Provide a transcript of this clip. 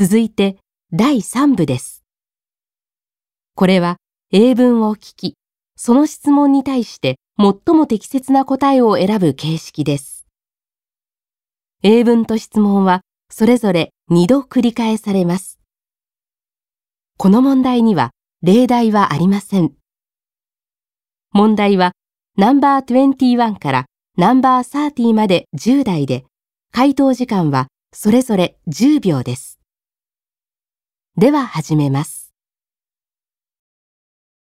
続いて第3部です。これは英文を聞き、その質問に対して最も適切な答えを選ぶ形式です。英文と質問はそれぞれ2度繰り返されます。この問題には例題はありません。問題はナンバー21からナンバー30まで10題で、回答時間はそれぞれ10秒です。では始めます。